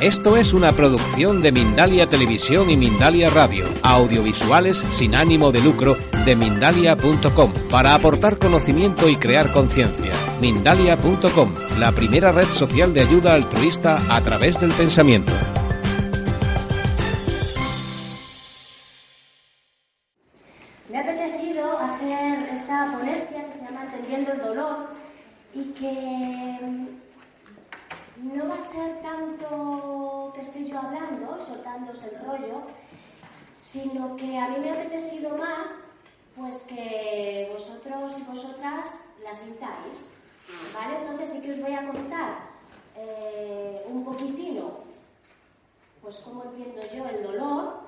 Esto es una producción de Mindalia Televisión y Mindalia Radio, audiovisuales sin ánimo de lucro de mindalia.com, para aportar conocimiento y crear conciencia. Mindalia.com, la primera red social de ayuda altruista a través del pensamiento. Me ha apetecido hacer esta ponencia que se llama Entendiendo el dolor y que a ser tanto que esté yo hablando, soltándose el rollo, sino que a mí me ha apetecido más pues que vosotros y vosotras la sintáis. ¿Vale? Entonces sí que os voy a contar eh, un poquitino, pues cómo entiendo yo el dolor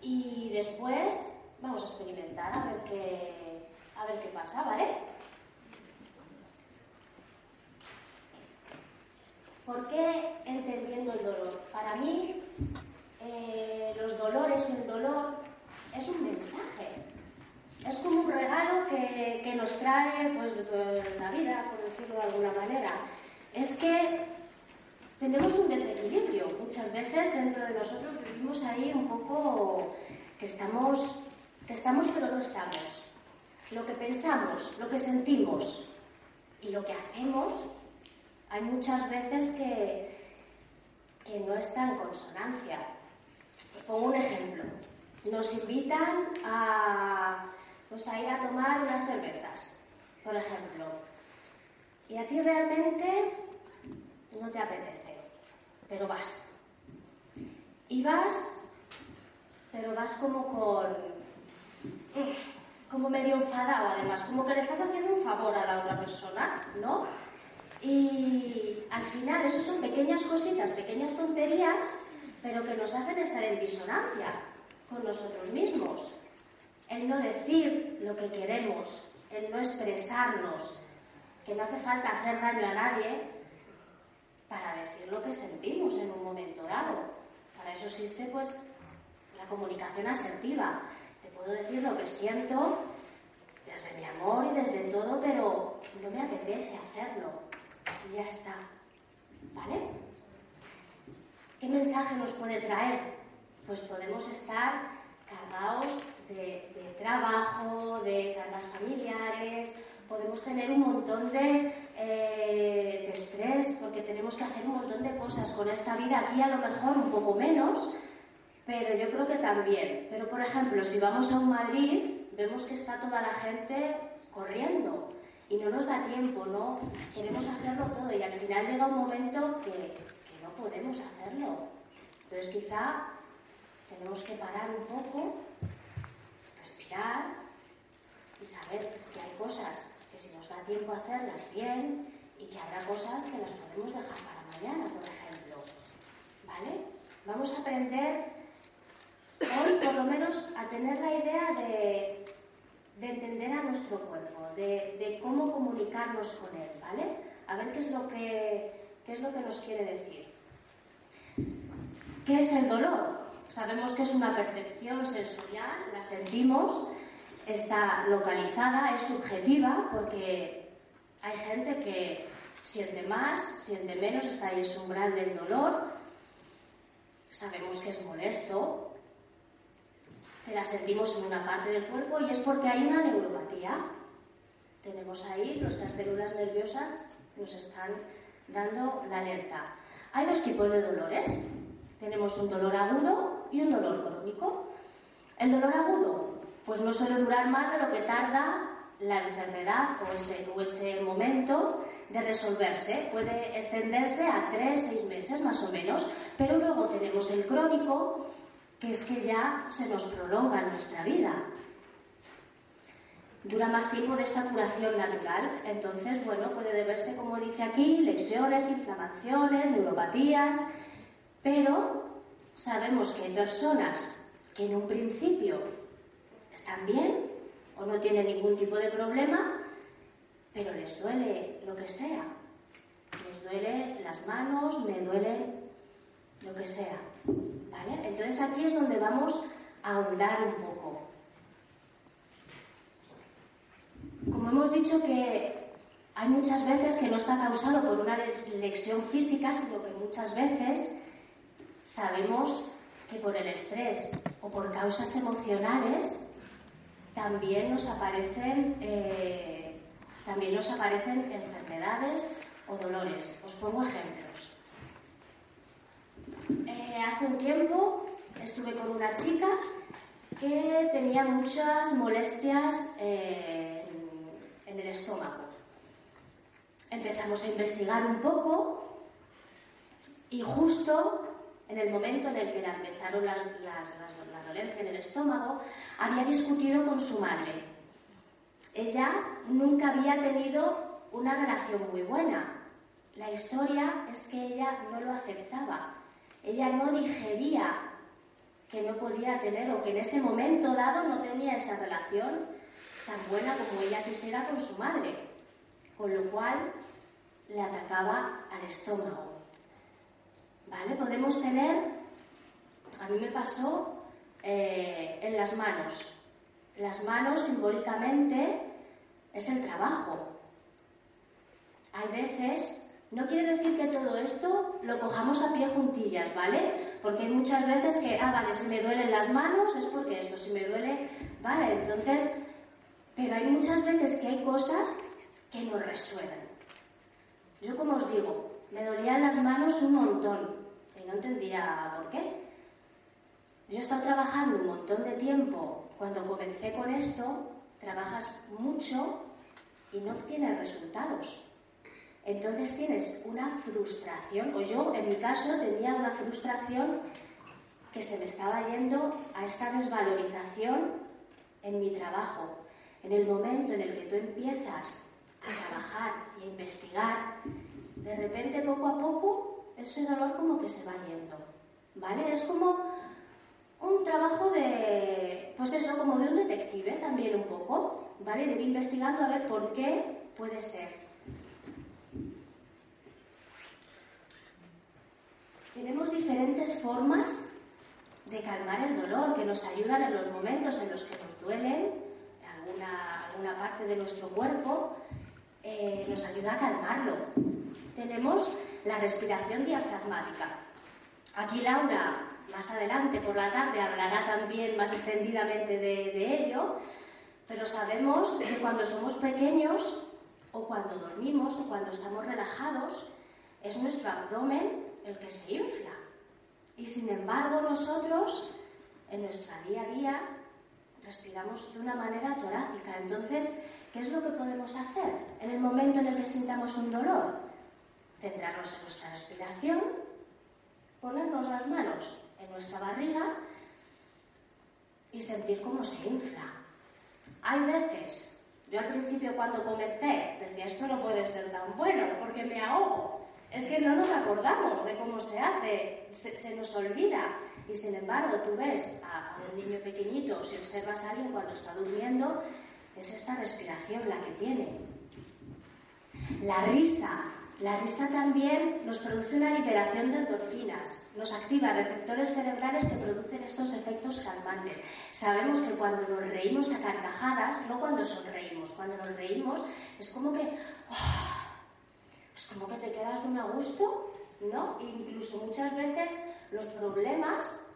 y después vamos a experimentar a ver qué, a ver qué pasa, ¿vale? ¿Por qué entendiendo el dolor? Para mí, eh, los dolores o el dolor es un mensaje. Es como un regalo que, que nos trae pues, la vida, por decirlo de alguna manera. Es que tenemos un desequilibrio. Muchas veces dentro de nosotros vivimos ahí un poco que estamos, que estamos pero no estamos. Lo que pensamos, lo que sentimos y lo que hacemos hay muchas veces que, que no está en consonancia. Os pongo un ejemplo. Nos invitan a, pues, a ir a tomar unas cervezas, por ejemplo. Y a ti realmente no te apetece, pero vas. Y vas, pero vas como con... como medio enfadado además, como que le estás haciendo un favor a la otra persona, ¿no? Y al final, eso son pequeñas cositas, pequeñas tonterías, pero que nos hacen estar en disonancia con nosotros mismos. El no decir lo que queremos, el no expresarnos, que no hace falta hacer daño a nadie para decir lo que sentimos en un momento dado. Para eso existe pues la comunicación asertiva. Te puedo decir lo que siento desde mi amor y desde todo, pero no me apetece hacerlo y ya está. ¿Vale? ¿Qué mensaje nos puede traer? Pues podemos estar cargados de, trabajo, de cargas familiares, podemos tener un montón de, eh, de, estrés porque tenemos que hacer un montón de cosas con esta vida. Aquí a lo mejor un poco menos, pero yo creo que también. Pero por ejemplo, si vamos a un Madrid, vemos que está toda la gente corriendo y no nos da tiempo, ¿no? Queremos hacerlo todo y al final llega un momento que, que no podemos hacerlo. Entonces quizá tenemos que parar un poco, respirar y saber que hay cosas que si nos da tiempo hacerlas bien y que habrá cosas que las podemos dejar para mañana, por ejemplo. ¿Vale? Vamos a aprender hoy por lo menos a tener la idea de de entender a nuestro cuerpo, de, cómo comunicarnos con él, ¿vale? A ver qué es lo que, qué es lo que nos quiere decir. ¿Qué es el dolor? Sabemos que es una percepción sensorial, la sentimos, está localizada, es subjetiva, porque hay gente que siente más, siente menos, está ahí ese umbral del dolor. Sabemos que es molesto, que la sentimos en una parte del cuerpo y es porque hay una neuropatía. Tenemos ahí nuestras células nerviosas nos están dando la alerta. Hay dos tipos de dolores. Tenemos un dolor agudo y un dolor crónico. El dolor agudo, pues no suele durar más de lo que tarda la enfermedad o ese, o ese momento de resolverse. Puede extenderse a tres, seis meses más o menos. Pero luego tenemos el crónico, que es que ya se nos prolonga nuestra vida. dura más tiempo de esta curación natural. Entonces, bueno, puede deberse, como dice aquí, lesiones, inflamaciones, neuropatías, pero sabemos que hay personas que en un principio están bien o no tienen ningún tipo de problema, pero les duele lo que sea. Les duele las manos, me duele lo que sea. Entonces aquí es donde vamos a ahondar un poco. Como hemos dicho que hay muchas veces que no está causado por una lesión física, sino que muchas veces sabemos que por el estrés o por causas emocionales también nos aparecen, eh, también nos aparecen enfermedades o dolores. Os pongo ejemplos. Eh, hace un tiempo estuve con una chica que tenía muchas molestias eh, en, el estómago. Empezamos a investigar un poco y justo en el momento en el que empezaron las, la dolencia en el estómago, había discutido con su madre. Ella nunca había tenido una relación muy buena. La historia es que ella no lo aceptaba. Ella no digería que no podía tener o que en ese momento dado no tenía esa relación tan buena como ella quisiera con su madre, con lo cual le atacaba al estómago. ¿Vale? Podemos tener, a mí me pasó eh, en las manos. Las manos simbólicamente es el trabajo. Hay veces no quiere decir que todo esto lo cojamos a pie juntillas, ¿vale? Porque hay muchas veces que, ah, vale, si me duelen las manos es porque esto, si me duele, vale, entonces, pero hay muchas veces que hay cosas que nos resuenan. Yo, como os digo, me dolían las manos un montón y no entendía por qué. Yo he estado trabajando un montón de tiempo. Cuando comencé con esto, trabajas mucho y no obtienes resultados entonces tienes una frustración, o yo en mi caso tenía una frustración que se me estaba yendo a esta desvalorización en mi trabajo. En el momento en el que tú empiezas a trabajar y a investigar, de repente poco a poco ese dolor como que se va yendo. ¿Vale? Es como un trabajo de, pues eso, como de un detective también un poco, ¿vale? De ir investigando a ver por qué puede ser. Tenemos diferentes formas de calmar el dolor que nos ayudan en los momentos en los que nos duelen, alguna, alguna parte de nuestro cuerpo, eh, nos ayuda a calmarlo. Tenemos la respiración diafragmática. Aquí Laura, más adelante por la tarde, hablará también más extendidamente de, de ello, pero sabemos que cuando somos pequeños o cuando dormimos o cuando estamos relajados, es nuestro abdomen el que se infla. Y sin embargo nosotros, en nuestro día a día, respiramos de una manera torácica. Entonces, ¿qué es lo que podemos hacer en el momento en el que sintamos un dolor? Centrarnos en nuestra respiración, ponernos las manos en nuestra barriga y sentir cómo se infla. Hay veces, yo al principio cuando comencé decía, esto no puede ser tan bueno porque me ahogo. Es que no nos acordamos de cómo se hace, se, nos olvida. Y sin embargo, tú ves a, un niño pequeñito, si observas a alguien cuando está durmiendo, es esta respiración la que tiene. La risa. La risa también nos produce una liberación de endorfinas, nos activa receptores cerebrales que producen estos efectos calmantes. Sabemos que cuando nos reímos a carcajadas, no cuando sonreímos, cuando nos reímos es como que ¡ah! Pues como que te quedas de a gusto, ¿no? incluso muchas veces los problemas,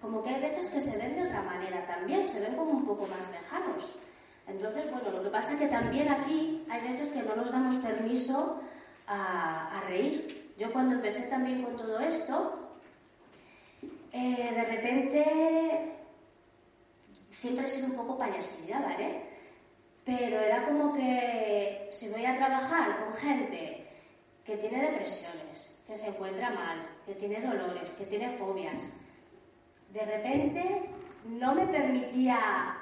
como que hay veces que se ven de otra manera también, se ven como un poco más lejanos. Entonces, bueno, lo que pasa es que también aquí hay veces que no nos damos permiso a, reír. Yo cuando empecé también con todo esto, eh, de repente siempre he sido un poco payasilla, ¿vale? Pero era como que si voy a trabajar con gente que tiene depresiones, que se encuentra mal, que tiene dolores, que tiene fobias, de repente no me permitía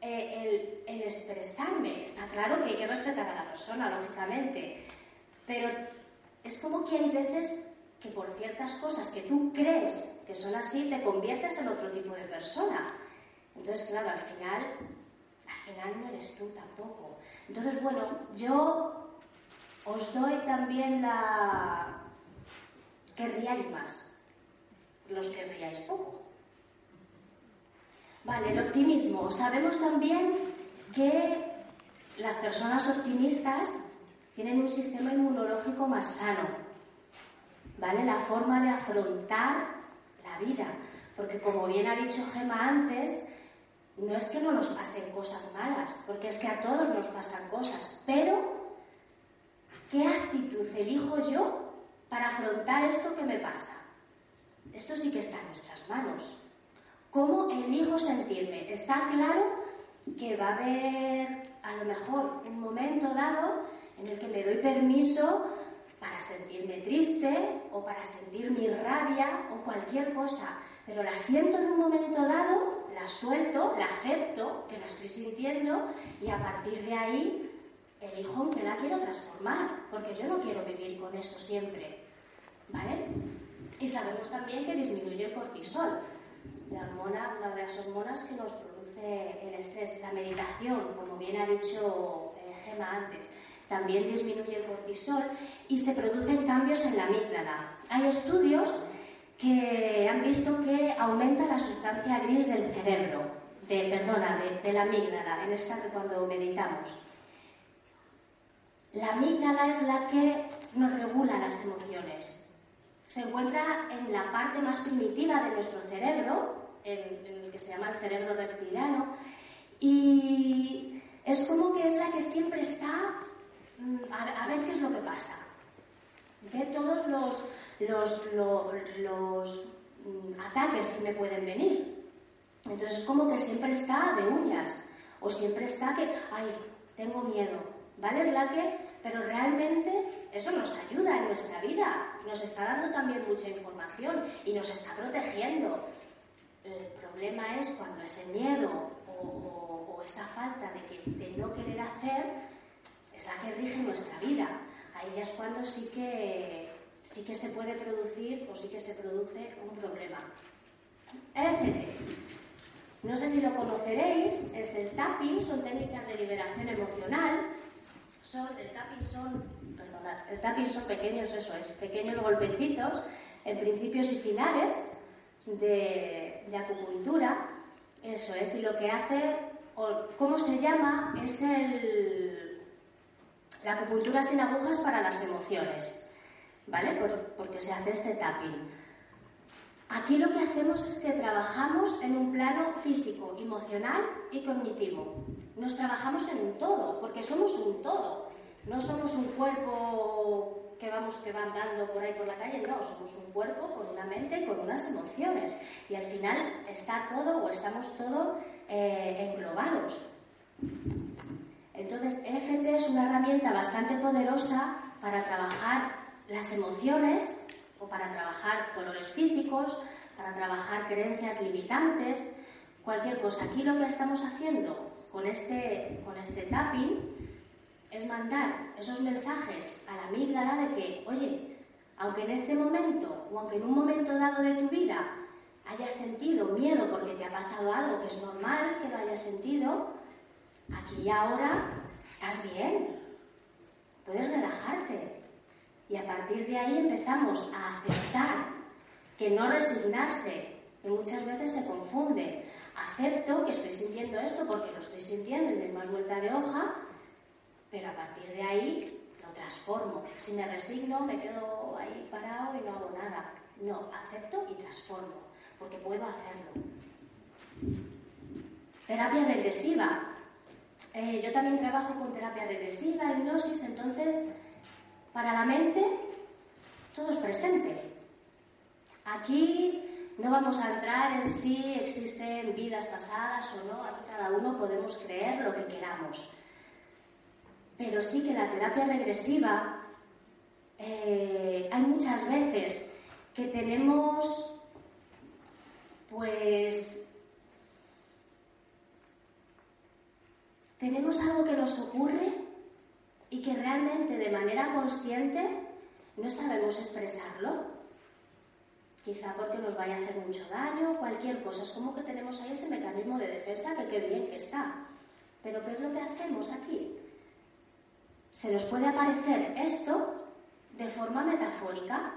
eh, el, expresarme. Está claro que hay que respetar a la persona, lógicamente, pero es como que hay veces que por ciertas cosas que tú crees que son así, te conviertes en otro tipo de persona. Entonces, claro, al final, al final no eres tú tampoco. Entonces, bueno, yo os doy también la... que riáis más, los que riáis poco. Vale, el optimismo. Sabemos también que las personas optimistas tienen un sistema inmunológico más sano ¿vale? La forma de afrontar la vida. Porque como bien ha dicho Gema antes, no es que no nos pasen cosas malas, porque es que a todos nos pasan cosas, pero ¿qué actitud elijo yo para afrontar esto que me pasa? Esto sí que está en nuestras manos. ¿Cómo elijo sentirme? Está claro que va a haber a lo mejor un momento dado en el que me doy permiso para sentirme triste o para sentir mi rabia o cualquier cosa, pero la siento en un momento dado, la suelto, la acepto, que la estoy sintiendo y a partir de ahí elijo que la quiero transformar, porque yo no quiero vivir con eso siempre. ¿Vale? Y sabemos también que disminuye el cortisol, la hormona, una de las hormonas que nos produce el estrés. La meditación, como bien ha dicho eh, Gema antes, también disminuye el cortisol y se producen cambios en la amígdala. Hay estudios que han visto que aumenta la sustancia gris del cerebro, de, perdona, de, la amígdala, en esta cuando meditamos. La amígdala es la que nos regula las emociones. Se encuentra en la parte más primitiva de nuestro cerebro, en, en el que se llama el cerebro reptiliano, y es como que es la que siempre está Mm, a, ver qué es lo que pasa. Ver todos los, los, los, mm, ataques que me pueden venir. Entonces es como que siempre está de uñas o siempre está que, ay, tengo miedo, ¿vale? Es la que, pero realmente eso nos ayuda en nuestra vida, nos está dando también mucha información y nos está protegiendo. El problema es cuando ese miedo o, o esa falta de, que, de no querer hacer es la que rige nuestra vida. Ahí ya es cuando sí que, sí que se puede producir o sí que se produce un problema. EFT. No sé si lo conoceréis, es el tapping, son técnicas de liberación emocional. Son, el tapping son, el tapping son pequeños, eso es, pequeños golpecitos en principios y finales de, de acupuntura. Eso es, y lo que hace, o cómo se llama, es el la acupuntura sin agujas para las emociones, ¿vale? porque se hace este tapping. Aquí lo que hacemos es que trabajamos en un plano físico, emocional y cognitivo. Nos trabajamos en un todo, porque somos un todo. No somos un cuerpo que vamos que va andando por ahí por la calle, no, somos un cuerpo con una mente y con unas emociones. Y al final está todo o estamos todos eh, englobados. Entonces, EFT es una herramienta bastante poderosa para trabajar las emociones o para trabajar colores físicos, para trabajar creencias limitantes, cualquier cosa. Aquí lo que estamos haciendo con este, con este tapping es mandar esos mensajes a la amígdala de que, oye, aunque en este momento o aunque en un momento dado de tu vida hayas sentido miedo porque te ha pasado algo que es normal que lo hayas sentido, Aquí y ahora estás bien, puedes relajarte. Y a partir de ahí empezamos a aceptar, que no resignarse, que muchas veces se confunde. Acepto que estoy sintiendo esto porque lo estoy sintiendo y no hay más vuelta de hoja, pero a partir de ahí lo transformo. Si me resigno, me quedo ahí parado y no hago nada. No, acepto y transformo, porque puedo hacerlo. Terapia regresiva. Eh, yo también trabajo con terapia regresiva, hipnosis, entonces, para la mente, todo es presente. Aquí no vamos a entrar en si existen vidas pasadas o no, aquí cada uno podemos creer lo que queramos. Pero sí que la terapia regresiva, eh, hay muchas veces que tenemos, pues, tenemos algo que nos ocurre y que realmente de manera consciente no sabemos expresarlo. Quizá porque nos vaya a hacer mucho daño, cualquier cosa. Es como que tenemos ahí ese mecanismo de defensa que qué bien que está. Pero ¿qué es lo que hacemos aquí? Se nos puede aparecer esto de forma metafórica,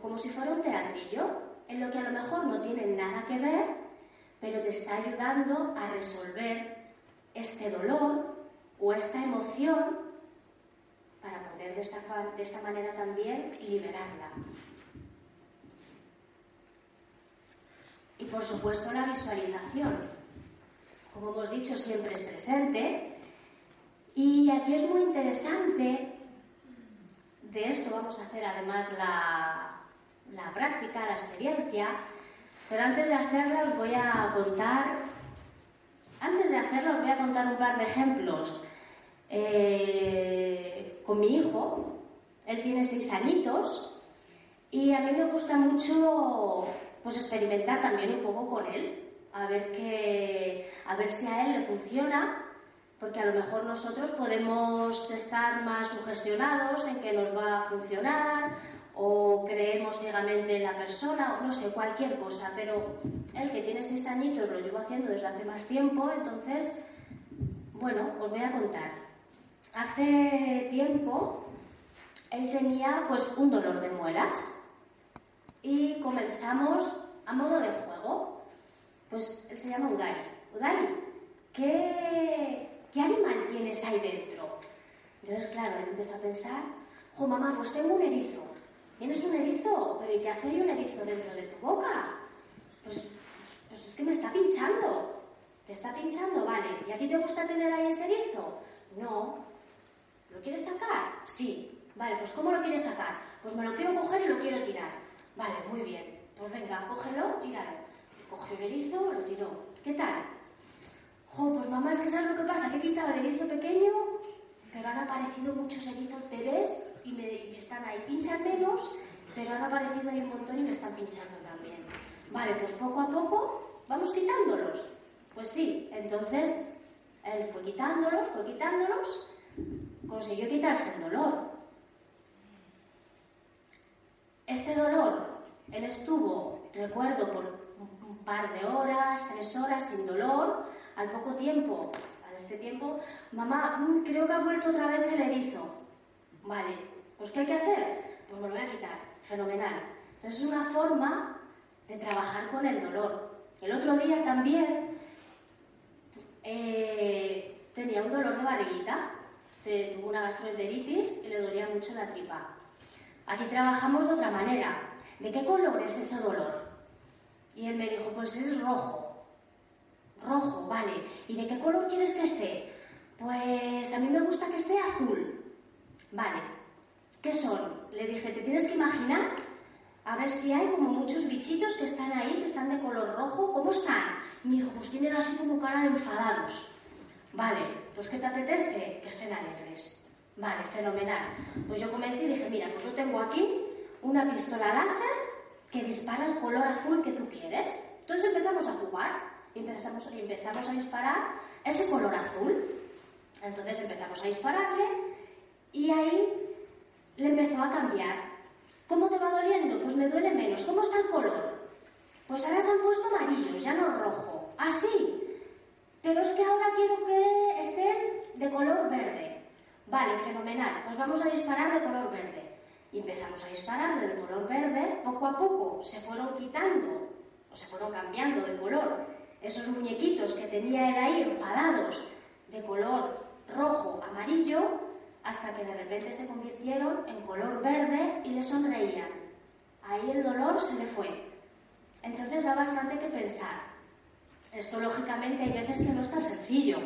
como si fuera un teatrillo, en lo que a lo mejor no tiene nada que ver, pero te está ayudando a resolver este dolor o esta emoción para poder de esta, de esta manera también liberarla. Y por supuesto la visualización. Como hemos dicho, siempre es presente. Y aquí es muy interesante, de esto vamos a hacer además la, la práctica, la experiencia, pero antes de hacerla os voy a contar antes de hacerlo os voy a contar un par de ejemplos. Eh, con mi hijo, él tiene seis añitos y a mí me gusta mucho pues experimentar también un poco con él, a ver, que, a ver si a él le funciona, porque a lo mejor nosotros podemos estar más sugestionados en que nos va a funcionar o creemos ciegamente en la persona, o no sé, cualquier cosa, pero él que tiene seis añitos lo llevo haciendo desde hace más tiempo, entonces, bueno, os voy a contar. Hace tiempo él tenía pues un dolor de muelas y comenzamos a modo de juego. Pues él se llama Udari. Udari, ¿qué, qué animal tienes ahí dentro? Entonces, claro, él empezó a pensar, jo mamá, pues tengo un erizo. ¿Tienes un erizo? ¿Pero y qué hace un erizo dentro de tu boca? Pues, pues es que me está pinchando. ¿Te está pinchando? Vale. ¿Y a ti te gusta tener ahí ese erizo? No. ¿Lo quieres sacar? Sí. Vale, pues ¿cómo lo quieres sacar? Pues me lo quiero coger y lo quiero tirar. Vale, muy bien. Pues venga, cógelo, tíralo. Cogió el erizo, lo tiró. ¿Qué tal? Jo, pues mamá, es que ¿sabes lo que pasa? Que he quitado el erizo pequeño pero han aparecido muchos erizos bebés y me, están ahí. Pinchan menos, pero han aparecido ahí un montón y me están pinchando también. Vale, pues poco a poco vamos quitándolos. Pues sí, entonces él fue quitándolos, fue quitándolos, consiguió quitarse el dolor. Este dolor, él estuvo, recuerdo, por un par de horas, tres horas sin dolor, al poco tiempo este tiempo, mamá, mm, creo que ha vuelto otra vez el erizo. Vale, pues ¿qué hay que hacer? Pues me lo voy a quitar. Fenomenal. Entonces es una forma de trabajar con el dolor. El otro día también eh, tenía un dolor de barriguita, tuvo una gastroenteritis y le dolía mucho la tripa. Aquí trabajamos de otra manera. ¿De qué color es ese dolor? Y él me dijo, pues es rojo. Rojo, vale. ¿Y de qué color quieres que esté? Pues a mí me gusta que esté azul. Vale. ¿Qué son? Le dije, te tienes que imaginar a ver si hay como muchos bichitos que están ahí, que están de color rojo. ¿Cómo están? Mi hijo, pues tienen así como cara de enfadados. Vale, pues ¿qué te apetece? Que estén alegres. Vale, fenomenal. Pues yo comencé y dije, mira, pues yo tengo aquí una pistola láser que dispara el color azul que tú quieres. Entonces empezamos a jugar y empezamos, empezamos a disparar ese color azul. Entonces empezamos a dispararle y ahí le empezó a cambiar. ¿Cómo te va doliendo? Pues me duele menos. ¿Cómo está el color? Pues ahora se han puesto amarillos, ya no rojo. Así. Pero es que ahora quiero que estén de color verde. Vale, fenomenal. Pues vamos a disparar de color verde. Y empezamos a disparar de color verde. Poco a poco se fueron quitando o se fueron cambiando de color esos muñequitos que tenía él ahí enfadados de color rojo, amarillo, hasta que de repente se convirtieron en color verde y le sonreían. Ahí el dolor se le fue. Entonces da bastante que pensar. Esto lógicamente hay veces que no es tan sencillo.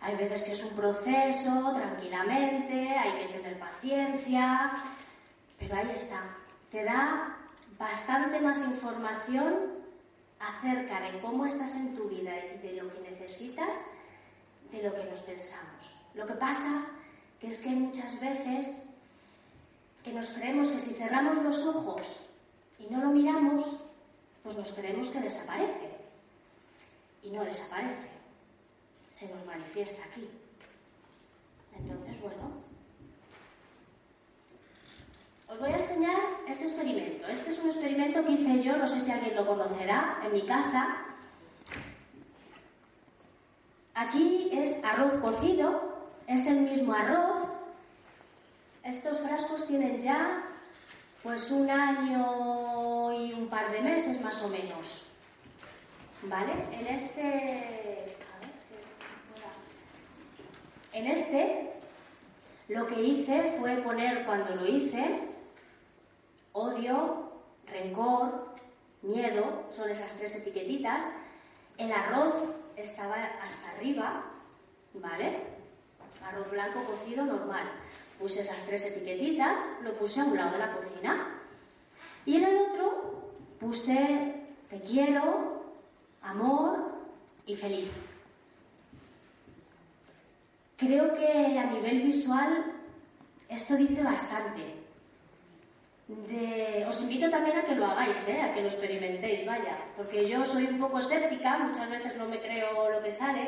Hay veces que es un proceso, tranquilamente, hay que tener paciencia, pero ahí está. Te da bastante más información acerca de cómo estás en tu vida y de lo que necesitas de lo que nos pensamos. Lo que pasa que es que muchas veces que nos creemos que si cerramos los ojos y no lo miramos, pues nos creemos que desaparece. Y no desaparece. se nos manifiesta aquí. Entonces, bueno, os voy a enseñar este experimento. Este es un experimento que hice yo, no sé si alguien lo conocerá, en mi casa. Aquí es arroz cocido, es el mismo arroz. Estos frascos tienen ya pues un año y un par de meses más o menos. ¿Vale? En este. En este, lo que hice fue poner cuando lo hice odio, rencor, miedo, son esas tres etiquetitas. El arroz estaba hasta arriba, ¿vale? Arroz blanco cocido normal. Puse esas tres etiquetitas, lo puse a un lado de la cocina. Y en el otro puse te quiero, amor y feliz. Creo que a nivel visual esto dice bastante. os invito también a que lo hagáis, ¿eh? a que lo experimentéis, vaya, porque yo soy un poco escéptica, muchas veces no me creo lo que sale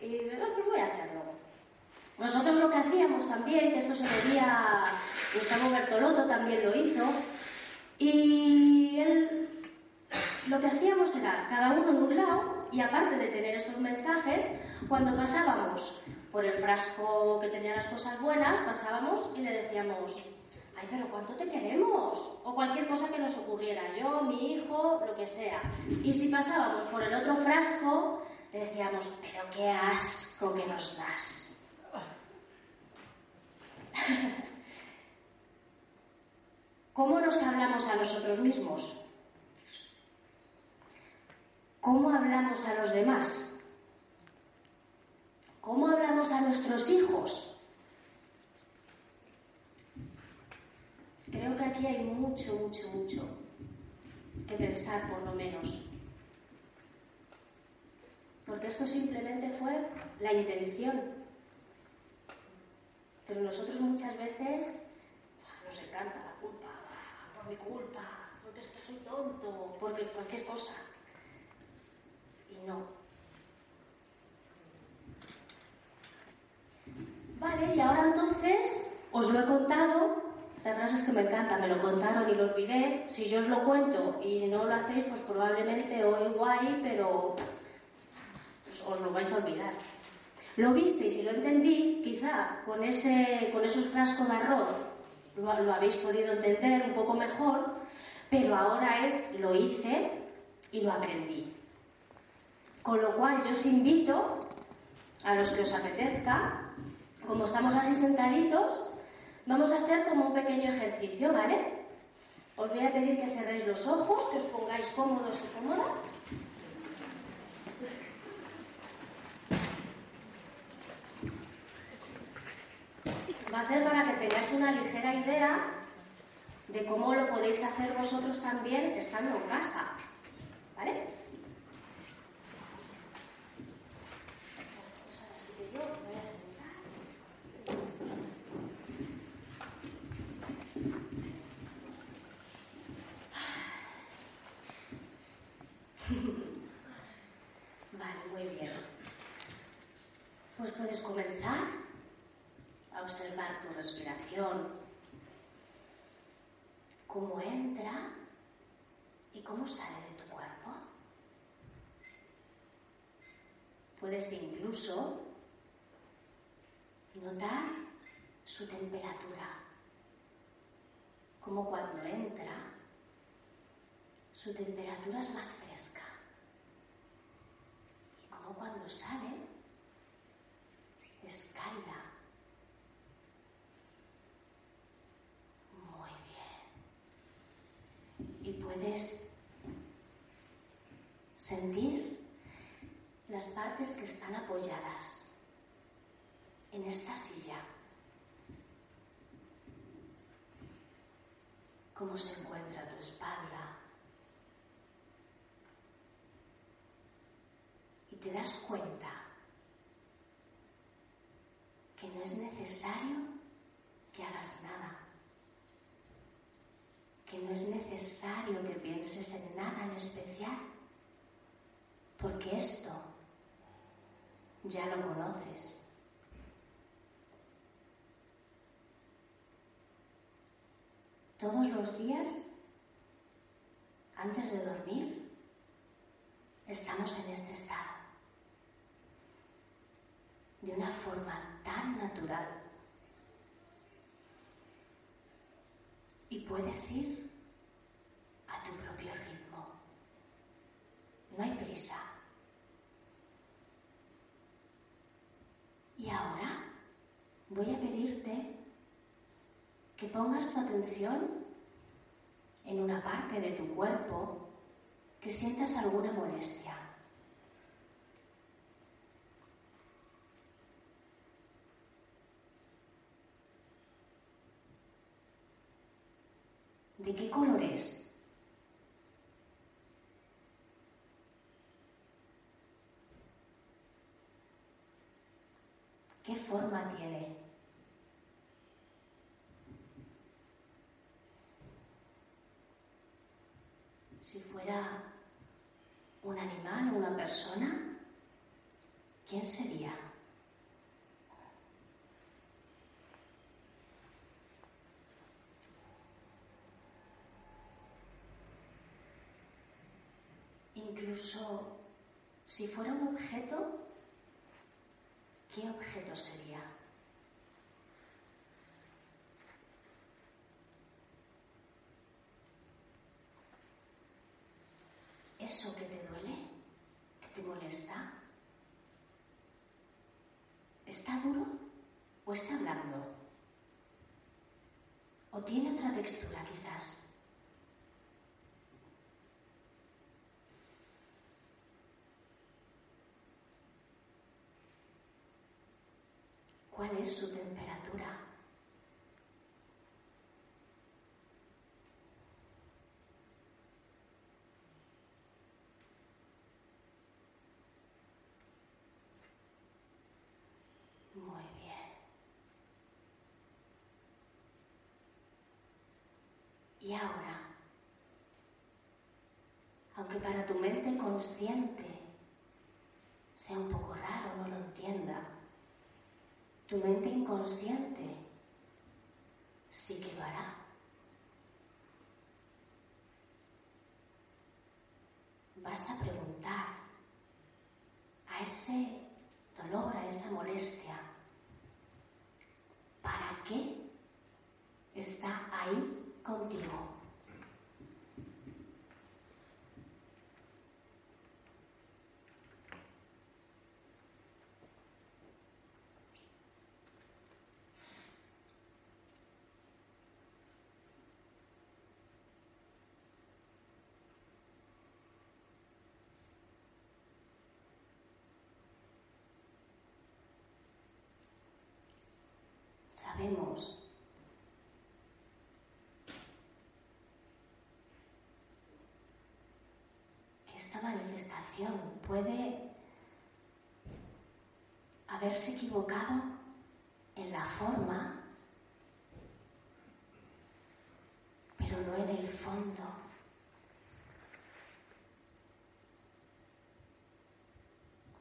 y ah, pues voy a hacerlo. Nosotros lo que hacíamos también, que esto se veía, Gustavo Bertolotto también lo hizo, y él, lo que hacíamos era cada uno en un lado, y aparte de tener estos mensajes, cuando pasábamos por el frasco que tenía las cosas buenas, pasábamos y le decíamos, ay, pero ¿cuánto te queremos? O cualquier cosa que nos ocurriera, yo, mi hijo, lo que sea. Y si pasábamos por el otro frasco, le decíamos, pero qué asco que nos das. ¿Cómo nos hablamos a nosotros mismos? ¿Cómo hablamos a los demás? ¿Cómo hablamos a nuestros hijos? Creo que aquí hay mucho, mucho, mucho que pensar por lo menos. Porque esto simplemente fue la intención pero nosotros muchas veces nos encanta la culpa, por mi culpa, porque es que soy tonto, porque cualquier cosa. No. Vale, y ahora entonces os lo he contado. La es que me encanta, me lo contaron y lo olvidé. Si yo os lo cuento y no lo hacéis, pues probablemente os guay, pero pues os lo vais a olvidar. Lo visteis y lo entendí, quizá con, ese, con esos frascos de arroz lo, habéis podido entender un poco mejor, pero ahora es lo hice y lo aprendí. Con lo cual yo os invito a los que os apetezca, como estamos así sentaditos, vamos a hacer como un pequeño ejercicio, ¿vale? Os voy a pedir que cerréis los ojos, que os pongáis cómodos y cómodas. va a ser para que tengáis una ligera idea de cómo lo podéis hacer vosotros también estando en casa. ¿Vale? Pues ahora sí que yo voy a sentar. Vale, muy bien. Pues puedes comenzar observar tu respiración, cómo entra y cómo sale de tu cuerpo. Puedes incluso notar su temperatura, como cuando entra, su temperatura es más fresca y como cuando sale es cálida y puedes sentir las partes que están apoyadas en esta silla. Cómo se encuentra tu espalda. Y te das cuenta que es necesario que hagas nada que no es necesario que pienses en nada en especial, porque esto ya lo conoces. Todos los días, antes de dormir, estamos en este estado, de una forma tan natural. Y puedes ir a tu propio ritmo. No hay prisa. Y ahora voy a pedirte que pongas tu atención en una parte de tu cuerpo que sientas alguna molestia. ¿De qué color es? ¿Qué forma tiene? Si fuera un animal o una persona, ¿quién sería? Incluso si fuera un objeto, ¿qué objeto sería? ¿Eso que te duele? ¿Que te molesta? ¿Está duro o está blando? ¿O tiene otra textura quizás? ¿Cuál es su temperatura? Muy bien. Y ahora, aunque para tu mente consciente sea un poco raro, no lo entienda, tu mente inconsciente sí que lo hará. Vas a preguntar a ese dolor, a esa molestia, ¿para qué está ahí contigo? Sabemos que esta manifestación puede haberse equivocado en la forma, pero no en el fondo.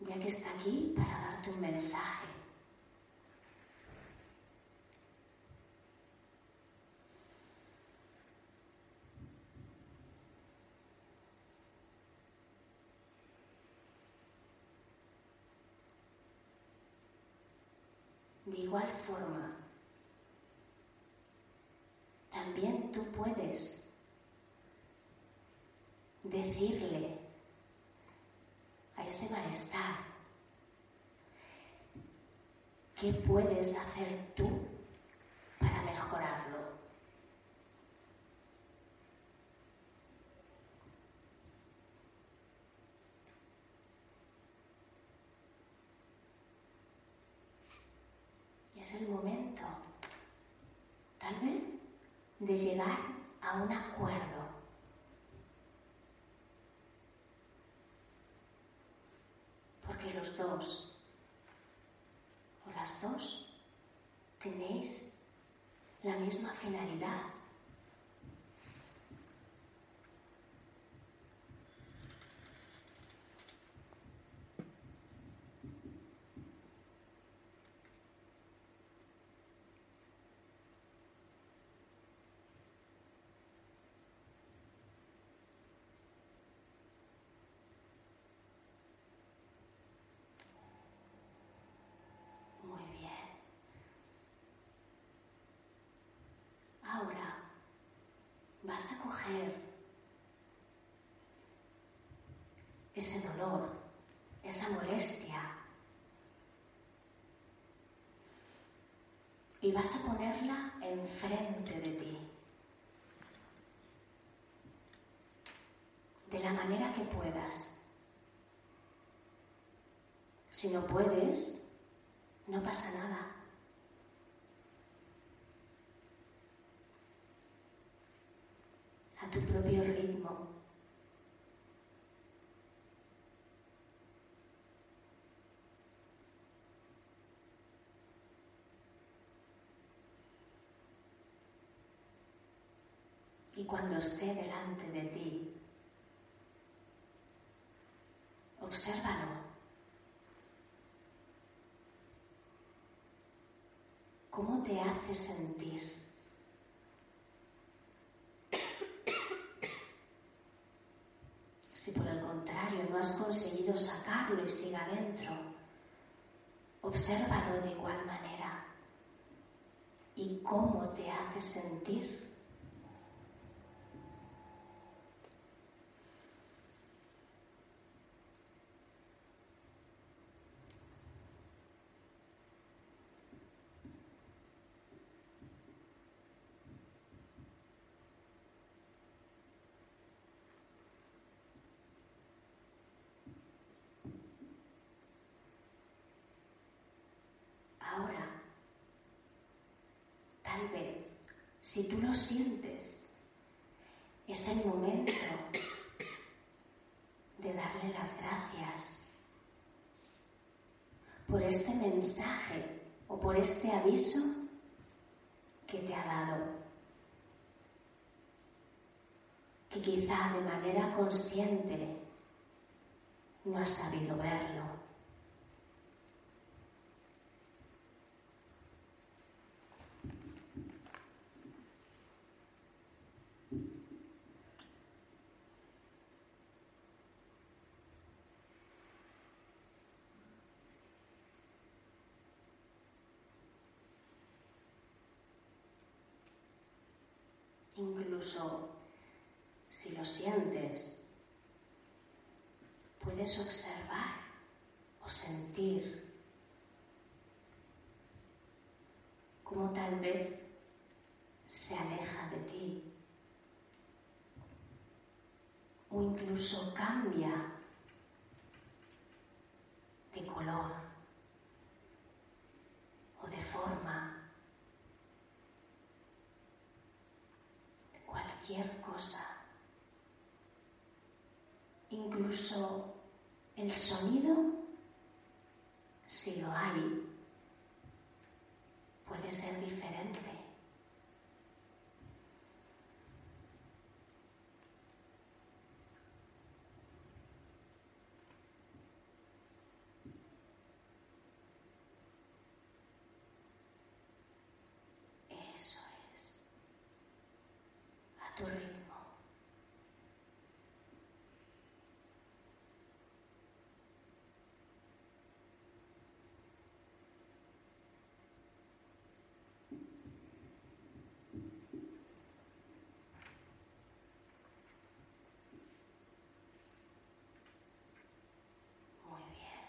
Ya que está aquí para darte un mensaje. De igual forma, también tú puedes decirle a ese malestar qué puedes hacer tú para mejorarlo. es el momento, tal vez, de llegar a un acuerdo. Porque los dos o las dos tenéis la misma finalidad. Ese dolor, esa molestia. Y vas a ponerla enfrente de ti. De la manera que puedas. Si no puedes, no pasa nada. A tu propio ritmo. Y cuando esté delante de ti, obsérvalo. ¿Cómo te hace sentir? Si por el no has conseguido sacarlo y sigue adentro, obsérvalo de igual manera. ¿Y cómo te hace sentir? Ahora, tal vez, si tú lo sientes, es el momento de darle las gracias por este mensaje o por este aviso que te ha dado, que quizá de manera consciente no has sabido verlo. Incluso si lo sientes, puedes observar o sentir cómo tal vez se aleja de ti o incluso cambia de color o de forma. Cualquier cosa, incluso el sonido, si lo hay, puede ser diferente. Eso es. A tu ritmo. Muy bien.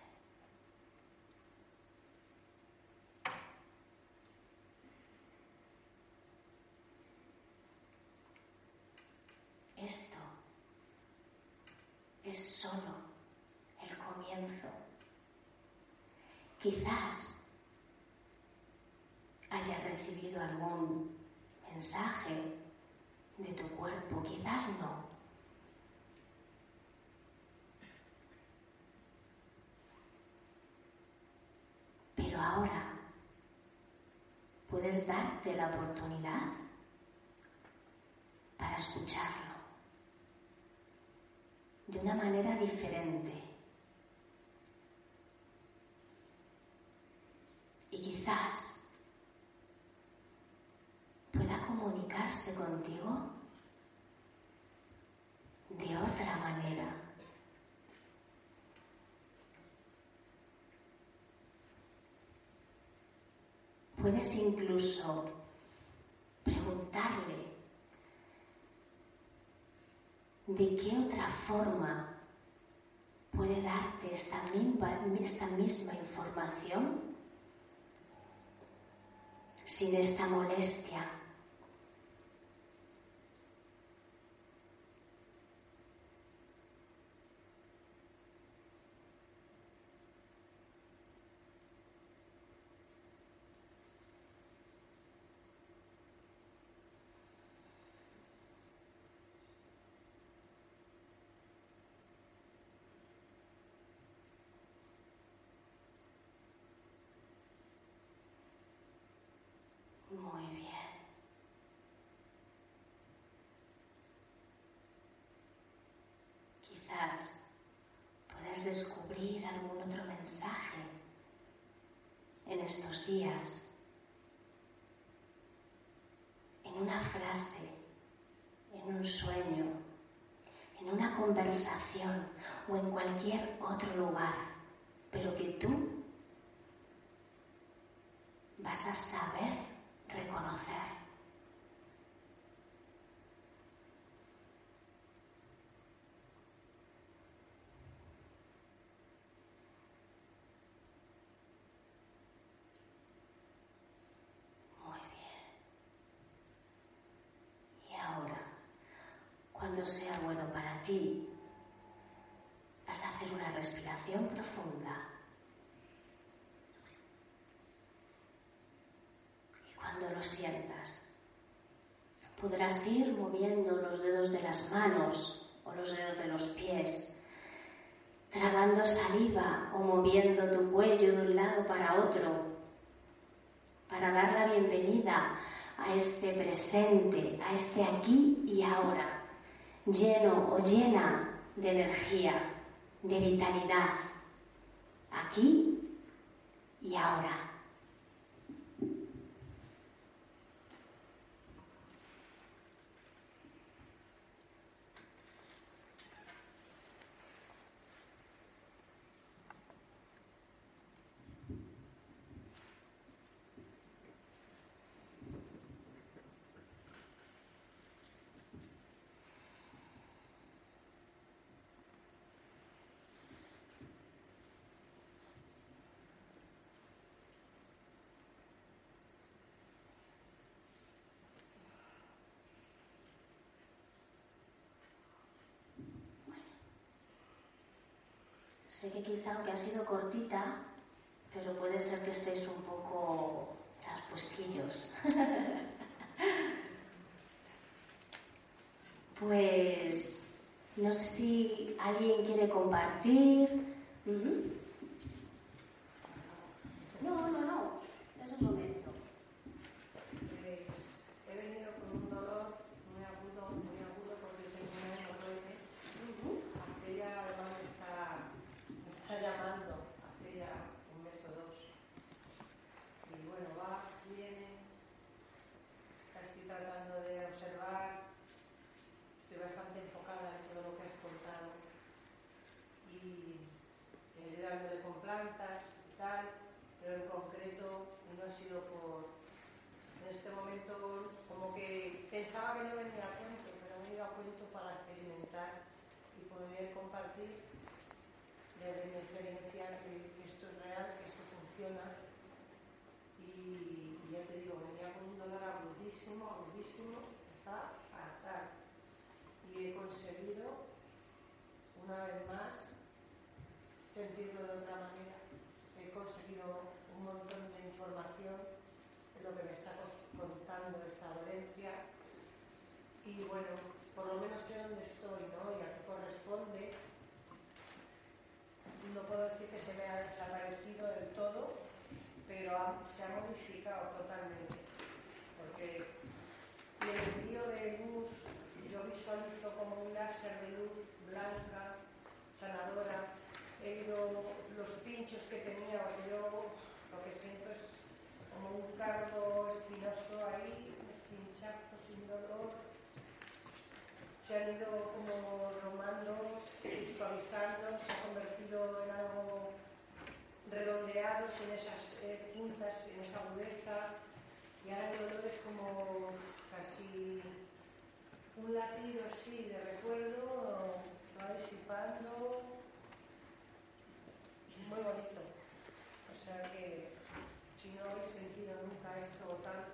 Esto es solo el comienzo. Quizás hayas recibido algún mensaje de tu cuerpo, quizás no. Pero ahora puedes darte la oportunidad para escucharlo de una manera diferente. Y quizás pueda comunicarse contigo de otra manera. Puedes incluso preguntarle ¿de qué otra forma puede darte esta misma, información sin esta molestia? Muy bien. Quizás puedas descubrir algún otro mensaje en estos días, en una frase, en un sueño, en una o en cualquier otro lugar, pero que tú vas a saber reconocer. Y ahora, cuando sea bueno para ti, vas a hacer una respiración profunda. cuando lo sientas. Podrás ir moviendo los dedos de las manos o los dedos de los pies, tragando saliva o moviendo tu cuello de un lado para otro, para dar la bienvenida a este presente, a este aquí y ahora, lleno o llena de energía, de vitalidad, aquí y ahora. Sé que quizá aunque ha sido cortita, pero puede ser que estéis un poco traspuestillos. pues no sé si alguien quiere compartir. No, no, no, es un momento. Pues he venido con un dolor muy agudo, muy agudo porque tengo una hemorroide. Hace ya, además, me está, me está llamando, hace ya un mes o dos. Y bueno, va, viene, la estoy tratando de observar, estoy bastante enfocada en todo lo que has contado. Y eh, dándole con plantas y tal, pero en concreto no ha sido por en este momento como que pensaba que no venía a cuento, pero me ido a cuento para experimentar y poder compartir desde mi experiencia que, esto es real, que esto funciona. Y, y ya te digo, venía con un dolor agudísimo, agudísimo, está fatal. Y he conseguido, una vez más, sentirlo de otra manera. He conseguido un montón de información de lo que me está contando esta dolencia y bueno, por lo menos sé dónde estoy ¿no? y a qué corresponde. No puedo decir que se me ha desaparecido del todo, pero se ha modificado totalmente. Porque el envío de luz, yo visualizo como un láser de luz blanca, sanadora. He ido los pinchos que tenía, yo lo que siento es como un cardo espinoso ahí, unos pinchazos sin dolor se han ido como romando, visualizando, se ha convertido en algo redondeado, sin esas eh, puntas, sin esa agudeza, y ahora el dolor es como casi un latido así de recuerdo, se va disipando, muy bonito. O sea que si no habéis sentido nunca esto tan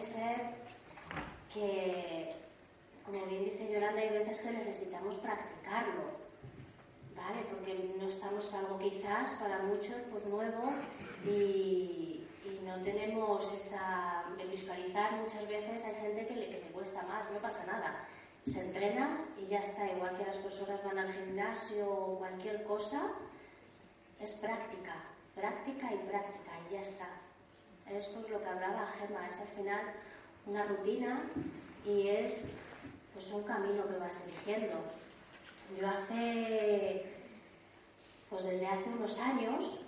ser que, como bien dice Yolanda, hay veces que necesitamos practicarlo, ¿vale? Porque no estamos, algo quizás para muchos, pues nuevo y, y, no tenemos esa. visualizar muchas veces hay gente que le, que le cuesta más, no pasa nada. Se entrena y ya está, igual que las personas van al gimnasio o cualquier cosa, es práctica, práctica y práctica y ya está. Es pues lo que hablaba Gemma, es al final una rutina y es pues un camino que vas eligiendo. Yo hace, pues desde hace unos años,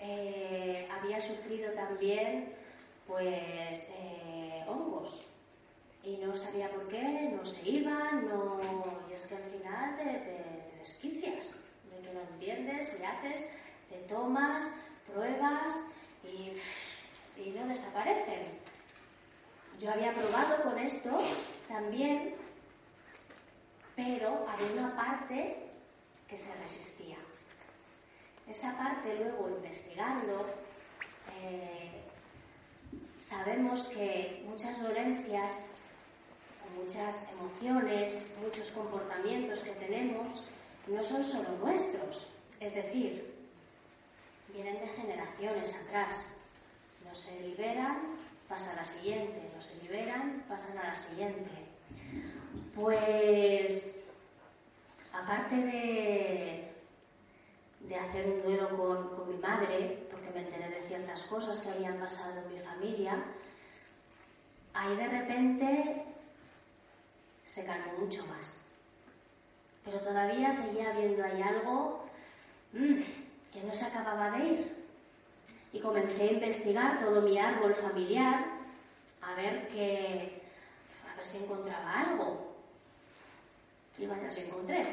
eh, había sufrido también pues eh, hongos y no sabía por qué, no se iban, no... y es que al final te, te, desquicias, de que no entiendes y haces, te tomas, pruebas y, no desaparecen. Yo había probado con esto también, pero había una parte que se resistía. Esa parte luego investigando, eh, sabemos que muchas dolencias, muchas emociones, muchos comportamientos que tenemos no son solo nuestros, es decir, generaciones atrás. No se liberan, pasa a la siguiente, no se liberan, pasan a la siguiente. Pues, aparte de, de hacer un duelo con, con mi madre, porque me enteré de ciertas cosas que habían pasado en mi familia, ahí de repente se calmó mucho más. Pero todavía seguía habiendo ahí algo mmm, que no se acababa de ir. Y comencé a investigar todo mi árbol familiar a ver que a ver si encontraba algo. Y vaya, se encontré.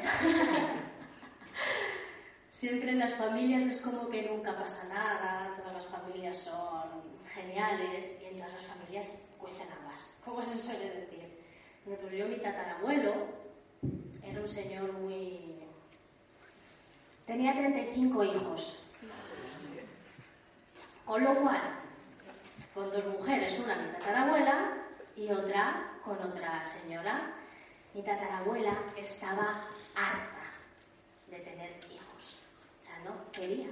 Siempre en las familias es como que nunca pasa nada, todas las familias son geniales y en todas las familias cuecen ambas, como se suele decir. Bueno, pues yo, mi tatarabuelo, era un señor muy... Tenía 35 hijos. Con lo cual, con dos mujeres, una mi tatarabuela y otra con otra señora, mi tatarabuela estaba harta de tener hijos. O sea, no quería.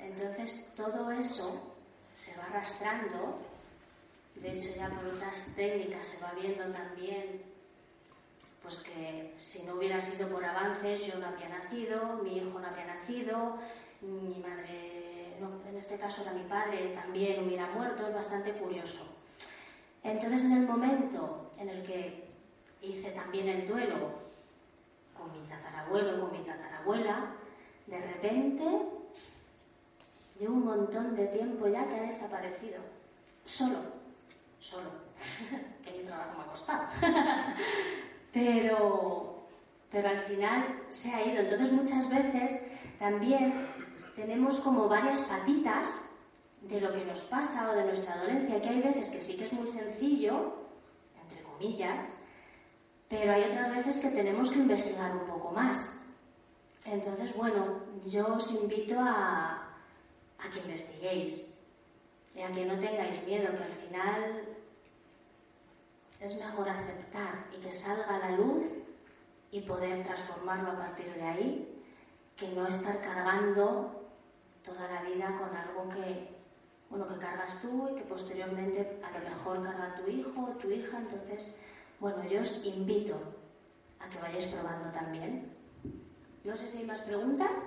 Entonces, todo eso se va arrastrando de hecho, ya por otras técnicas se va viendo también pues que si no hubiera sido por avances yo no habría nacido, mi hijo no habría nacido, mi madre, en este caso era mi padre, también hubiera muerto, es bastante curioso. Entonces en el momento en el que hice también el duelo con mi tatarabuelo, con mi tatarabuela, de repente llevo un montón de tiempo ya que ha desaparecido, solo solo, que mi trabajo me ha costado. pero, pero al final se ha ido. Entonces muchas veces también tenemos como varias patitas de lo que nos pasa o de nuestra dolencia, que hay veces que sí que es muy sencillo, entre comillas, pero hay otras veces que tenemos que investigar un poco más. Entonces, bueno, yo os invito a, a que investiguéis y a que no tengáis miedo, que al final es mejor aceptar y que salga a la luz y poder transformarlo a partir de ahí, que no estar cargando toda la vida con algo que, bueno, que cargas tú y que posteriormente a lo mejor carga tu hijo o tu hija. Entonces, bueno, yo os invito a que vayáis probando también. No sé si hay más preguntas.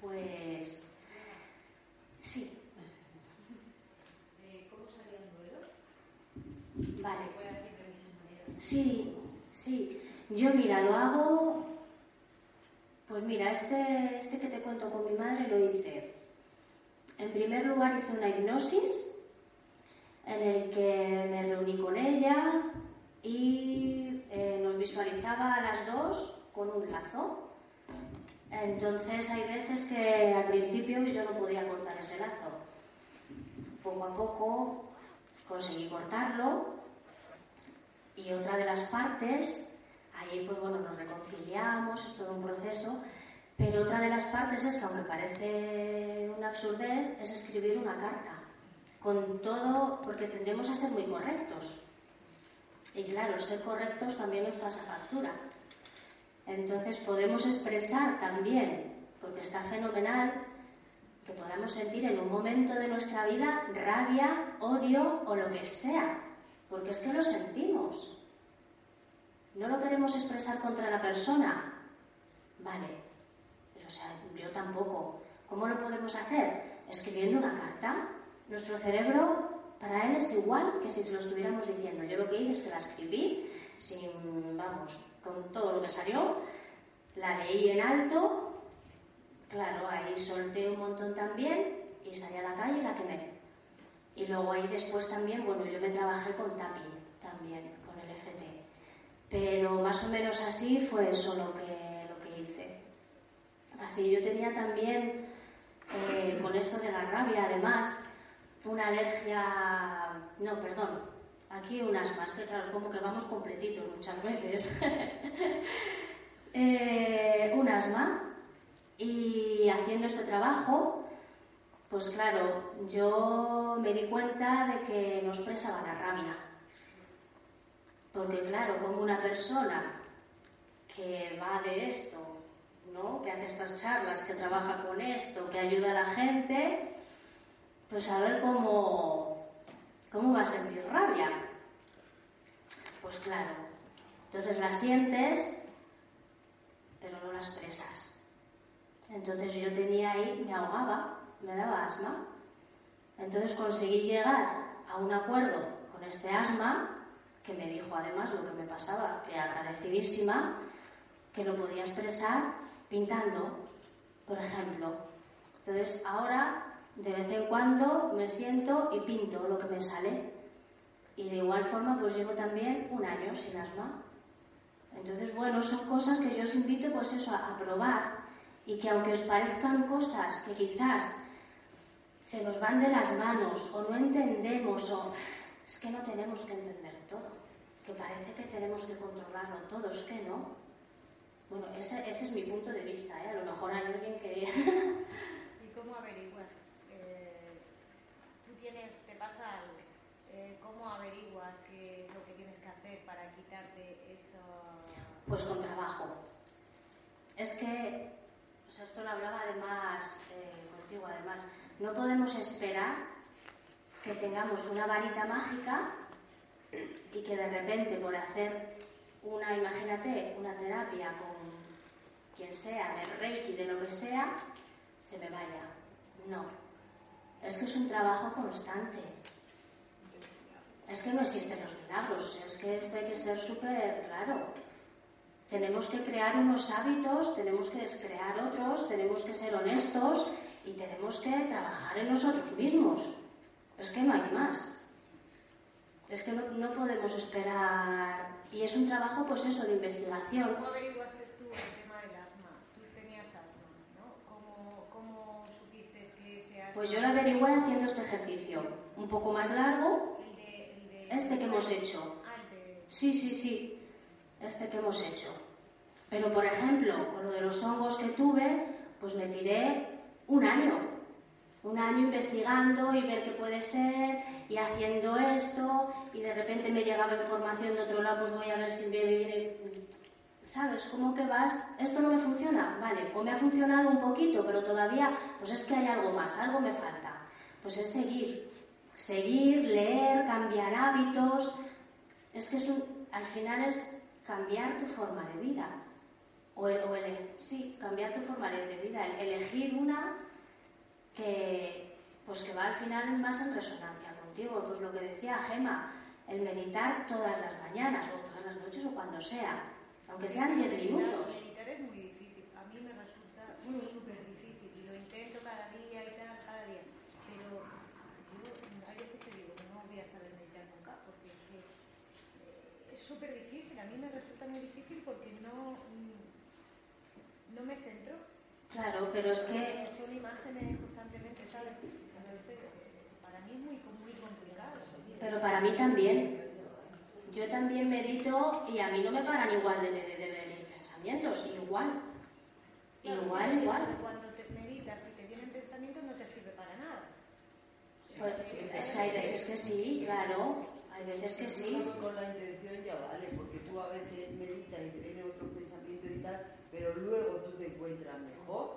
Pues sí. Vale. Sí, sí. Yo, mira, lo hago. Pues mira, este, este que te cuento con mi madre lo hice. En primer lugar, hice una hipnosis en el que me reuní con ella y eh, nos visualizaba a las dos con un lazo. Entonces hay veces que al principio yo no podía cortar ese lazo. Poco a poco conseguí cortarlo y otra de las partes, ahí pues bueno, nos reconciliamos, es todo un proceso, pero otra de las partes es que aunque parece una absurdez, es escribir una carta. con todo, porque tendemos a ser muy correctos. Y claro, ser correctos también nos pasa factura. Entonces podemos expresar también, porque está fenomenal, que podamos sentir en un momento de nuestra vida rabia, odio o lo que sea, porque es que lo sentimos. No lo queremos expresar contra la persona. Vale, o sea, yo tampoco. ¿Cómo lo podemos hacer? Escribiendo una carta. Nuestro cerebro para él es igual que si se lo estuviéramos diciendo. Yo lo que hice es que la escribí, sin, vamos, con todo lo que salió, la leí en alto, claro, ahí solté un montón también y salí a la calle y la quemé. Y luego ahí después también, bueno, yo me trabajé con tapping también. Pero más o menos así fue eso lo que, lo que hice. Así yo tenía también, eh, con esto de la rabia además, una alergia, no, perdón, aquí unas más, que claro, como que vamos completitos muchas veces. eh, un asma y haciendo este trabajo, pues claro, yo me di cuenta de que nos expresaba la rabia. Porque claro, como una persona que va de esto, ¿no? que hace estas charlas, que trabaja con esto, que ayuda a la gente, pues a ver cómo, cómo va a sentir rabia. Pues claro, entonces la sientes pero no las presas. Entonces yo tenía ahí, me ahogaba, me daba asma. Entonces conseguí llegar a un acuerdo con este asma, que me dijo además lo que me pasaba, que agradecidísima, que lo podía expresar pintando, por ejemplo. Entonces ahora, de vez en cuando, me siento y pinto lo que me sale. Y de igual forma, pues llevo también un año sin asma. Entonces, bueno, son cosas que yo os invito pues eso, a, probar y que aunque os parezcan cosas que quizás se nos van de las manos o no entendemos o es que no tenemos que entender todo, que parece que tenemos que controlarlo todo, es que no. Bueno, ese, ese es mi punto de vista, ¿eh? a lo mejor hay alguien que... ¿Y cómo averiguas? Eh, ¿Tú tienes, te pasa algo? Eh, ¿Cómo averiguas qué es lo que tienes que hacer para quitarte eso? Pues con trabajo. Es que, o sea, esto lo hablaba además eh, contigo, además, no podemos esperar que tengamos una varita mágica y que de repente por hacer una, imagínate, una terapia con quien sea, de reiki, de lo que sea, se me vaya. No. Es que es un trabajo constante. Es que no existen los milagros. Es que esto hay que ser súper claro. Tenemos que crear unos hábitos, tenemos que descrear otros, tenemos que ser honestos y tenemos que trabajar en nosotros mismos. Es que no hay más. Es que no, no podemos esperar. Y es un trabajo, pues eso, de investigación. ¿Cómo averiguaste tú el tema del asma? Tú tenías asma, ¿no? ¿Cómo, cómo supiste que ese asma... Pues yo lo averigüé haciendo este ejercicio. Un poco más largo, El de, el de... este que hemos hecho. Ah, el de... Sí, sí, sí, este que hemos hecho. Pero, por ejemplo, con lo de los hongos que tuve, pues me tiré un año. Un año investigando y ver qué puede ser y haciendo esto y de repente me llegaba información de otro lado, pues voy a ver si me viene... ¿Sabes? ¿Cómo que vas? ¿Esto no me funciona? Vale, pues me ha funcionado un poquito, pero todavía, pues es que hay algo más, algo me falta. Pues es seguir, seguir, leer, cambiar hábitos. Es que es al final es cambiar tu forma de vida. O, el, o el- sí, cambiar tu forma de vida. el- elegir una que, pues que va al final más en resonancia contigo. Pues lo que decía Gema, el meditar todas las mañanas o todas las noches o cuando sea. Aunque sean 10 minutos. Meditar es muy difícil. A mí me resulta súper difícil y lo intento cada día y tal, cada día. Pero yo hay veces que digo que no voy a saber meditar nunca porque es que eh, es súper difícil. A mí me resulta muy difícil porque no, mm, no me centro. Claro, pero es que Son imágenes constantemente, ¿sabes? Entonces, eh, para mí es muy, muy complicado. Pero para mí también. Yo también medito y a mí no me paran igual de, de, de venir pensamientos, igual. Claro, Igual, igual. Cuando te meditas y te vienen pensamientos no te sirve para nada. Pues, es que hay veces que sí, claro, hay veces que sí. Con la intención ya vale, porque tú a veces meditas y te viene otro pensamiento y tal, pero luego tú te encuentras mejor.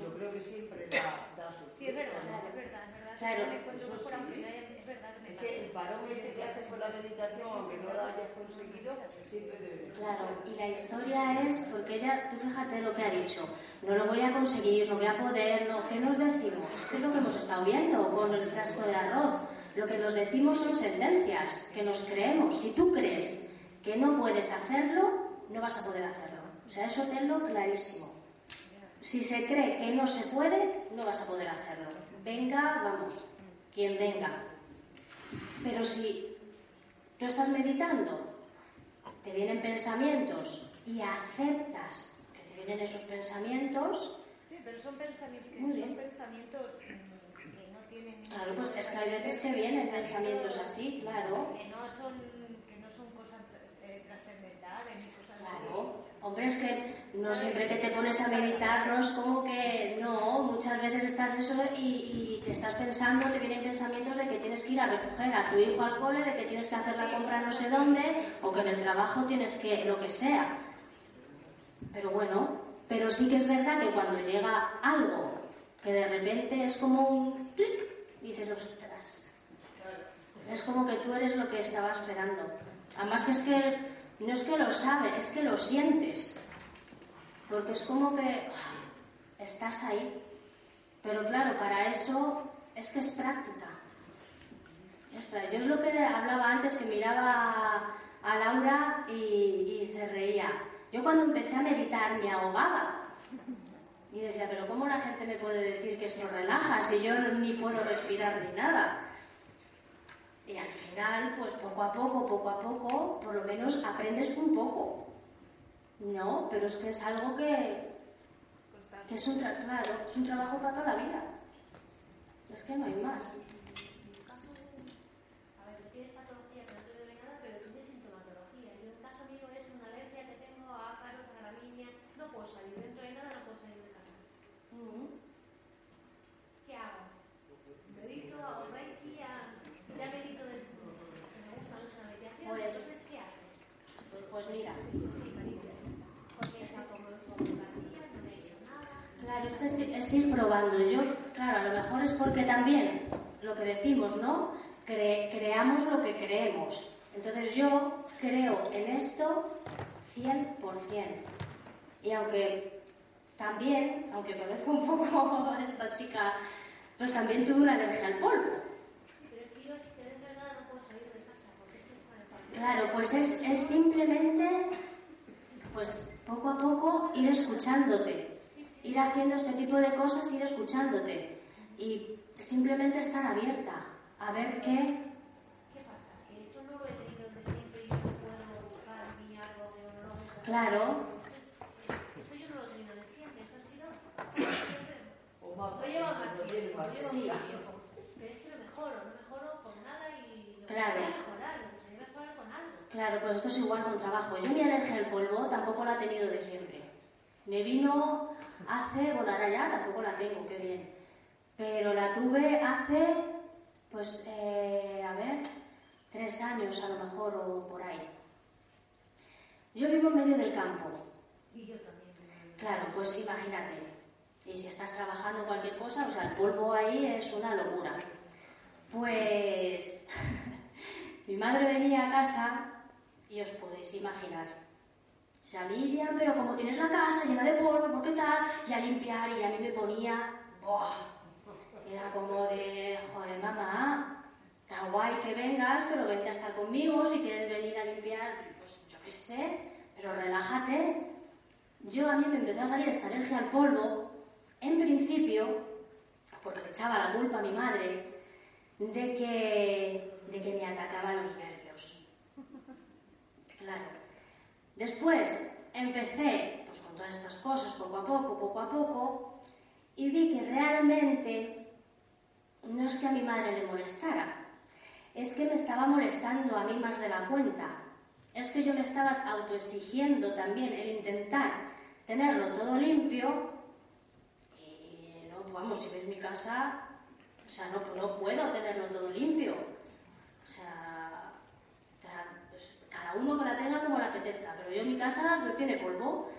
Yo creo que siempre da, da su Sí, es verdad, ¿no? es verdad, es verdad. Claro, me encuentro eso mejor, sí. aunque no haya, es verdad que me pasa. que el parón ese que haces con la meditación, aunque no lo hayas conseguido, siempre debe Claro, y la historia es, porque ella, tú fíjate lo que ha dicho, no lo voy a conseguir, no voy a poder, no, ¿qué nos decimos? ¿Qué es lo que hemos estado viendo con el frasco de arroz? Lo que nos decimos son sentencias, que nos creemos. Si tú crees que no puedes hacerlo, no vas a poder hacerlo. O sea, eso tenlo clarísimo. Si se cree que no se puede, no vas a poder hacerlo. Venga, vamos, quien venga. Pero si tú estás meditando, te vienen pensamientos y aceptas que te vienen esos pensamientos, Sí, pero son pensamientos, Muy bien. son pensamientos que no tienen... claro, pues es que hay veces que vienen pensamientos así, claro. Que no son, que no son cosas eh, trascendentales ni cosas Claro, hombre, es que no siempre que te pones a meditar no es como que no, muchas veces estás eso y, te estás pensando, te vienen pensamientos de que tienes que ir a recoger a tu hijo al cole, de que tienes que hacer la compra no sé dónde, o que en el trabajo tienes que, lo que sea. Pero bueno, pero sí que es verdad que cuando llega algo que de repente es como un clic, dices, ostras, es como que tú eres lo que estaba esperando. Además que es que no es que lo sabe, es que lo sientes. Porque es como que ah, estás ahí. Pero claro, para eso es que es práctica. Ostras, yo es lo que hablaba antes, que miraba a Laura y, y se reía. Yo cuando empecé a meditar me ahogaba. Y decía, pero ¿cómo la gente me puede decir que esto relaja si yo ni puedo respirar ni nada? Y al final, pues poco a poco, poco a poco, por lo menos aprendes un poco. No, pero es que es algo que, es, un claro, es un trabajo para toda la vida. Es que no hay más. En tu caso, a ver, tú tienes patología que no te duele nada, pero tienes sintomatología. Yo, en el caso mío, es una alergia que tengo a ácaros, a gramínea. No puedo salir dentro de nada, no puedo salir de casa. ¿Qué hago? Medito, hago reiki, a- ya medito del me gusta mucho la meditación. Pues- Entonces, ¿qué haces? Pues mira, Sí, cariño. Porque es como fotografía, no me he hecho nada. claro, ir probando. Yo, claro, a lo mejor es porque también, lo que decimos, ¿no? Cre- creamos lo que creemos. Entonces yo creo en esto 100%. Y aunque también, aunque conozco un poco esta chica, pues también tuve una alergia al polvo. Claro, pues es, es simplemente, pues poco a poco ir escuchándote, ir haciendo este tipo de cosas, ir escuchándote y simplemente estar abierta a ver qué. ¿Qué pasa? Que esto no lo he tenido desde siempre y yo no puedo buscar a mí algo neurológico. Claro. Esto, esto yo no lo he tenido de siempre, esto ha sido siempre. O más Lo llevo más lo tiempo, lo Sí. Pero es que no mejoro, no mejoro con nada y lo Claro. mejorar, lo mejorar con algo. Claro, pues esto es igual con trabajo. Yo mi alergia al polvo tampoco la he tenido de siempre. Me vino hace, bueno, ahora ya tampoco la tengo, qué bien. Pero la tuve hace, pues, eh, a ver, tres años a lo mejor o por ahí. Yo vivo en medio del campo. Y yo también. Claro, pues imagínate. Y si estás trabajando cualquier cosa, o sea, el polvo ahí es una locura. Pues mi madre venía a casa y os podéis imaginar. O sea, Miriam, pero como tienes la casa llena de polvo, ¿por qué tal? Y a limpiar y a mí me ponía... ¡Buah! Era como de, joder, mamá, está guay que vengas, pero vente a estar conmigo, si quieres venir a limpiar, pues yo qué sé, pero relájate. Yo a mí me empezó a salir esta alergia al polvo, en principio, porque le echaba la culpa a mi madre, de que, de que me atacaban los nervios. Claro. Después empecé pues, con todas estas cosas, poco a poco, poco a poco, y vi que realmente no es que a mi madre le molestara, es que me estaba molestando a mí más de la cuenta. Es que yo me estaba autoexigiendo también el intentar tenerlo todo limpio. Y no, vamos, si ves mi casa, O sea, no, no puedo tenerlo todo limpio. O sea, cada uno que la tenga como le apetezca, pero yo en mi casa no tiene polvo.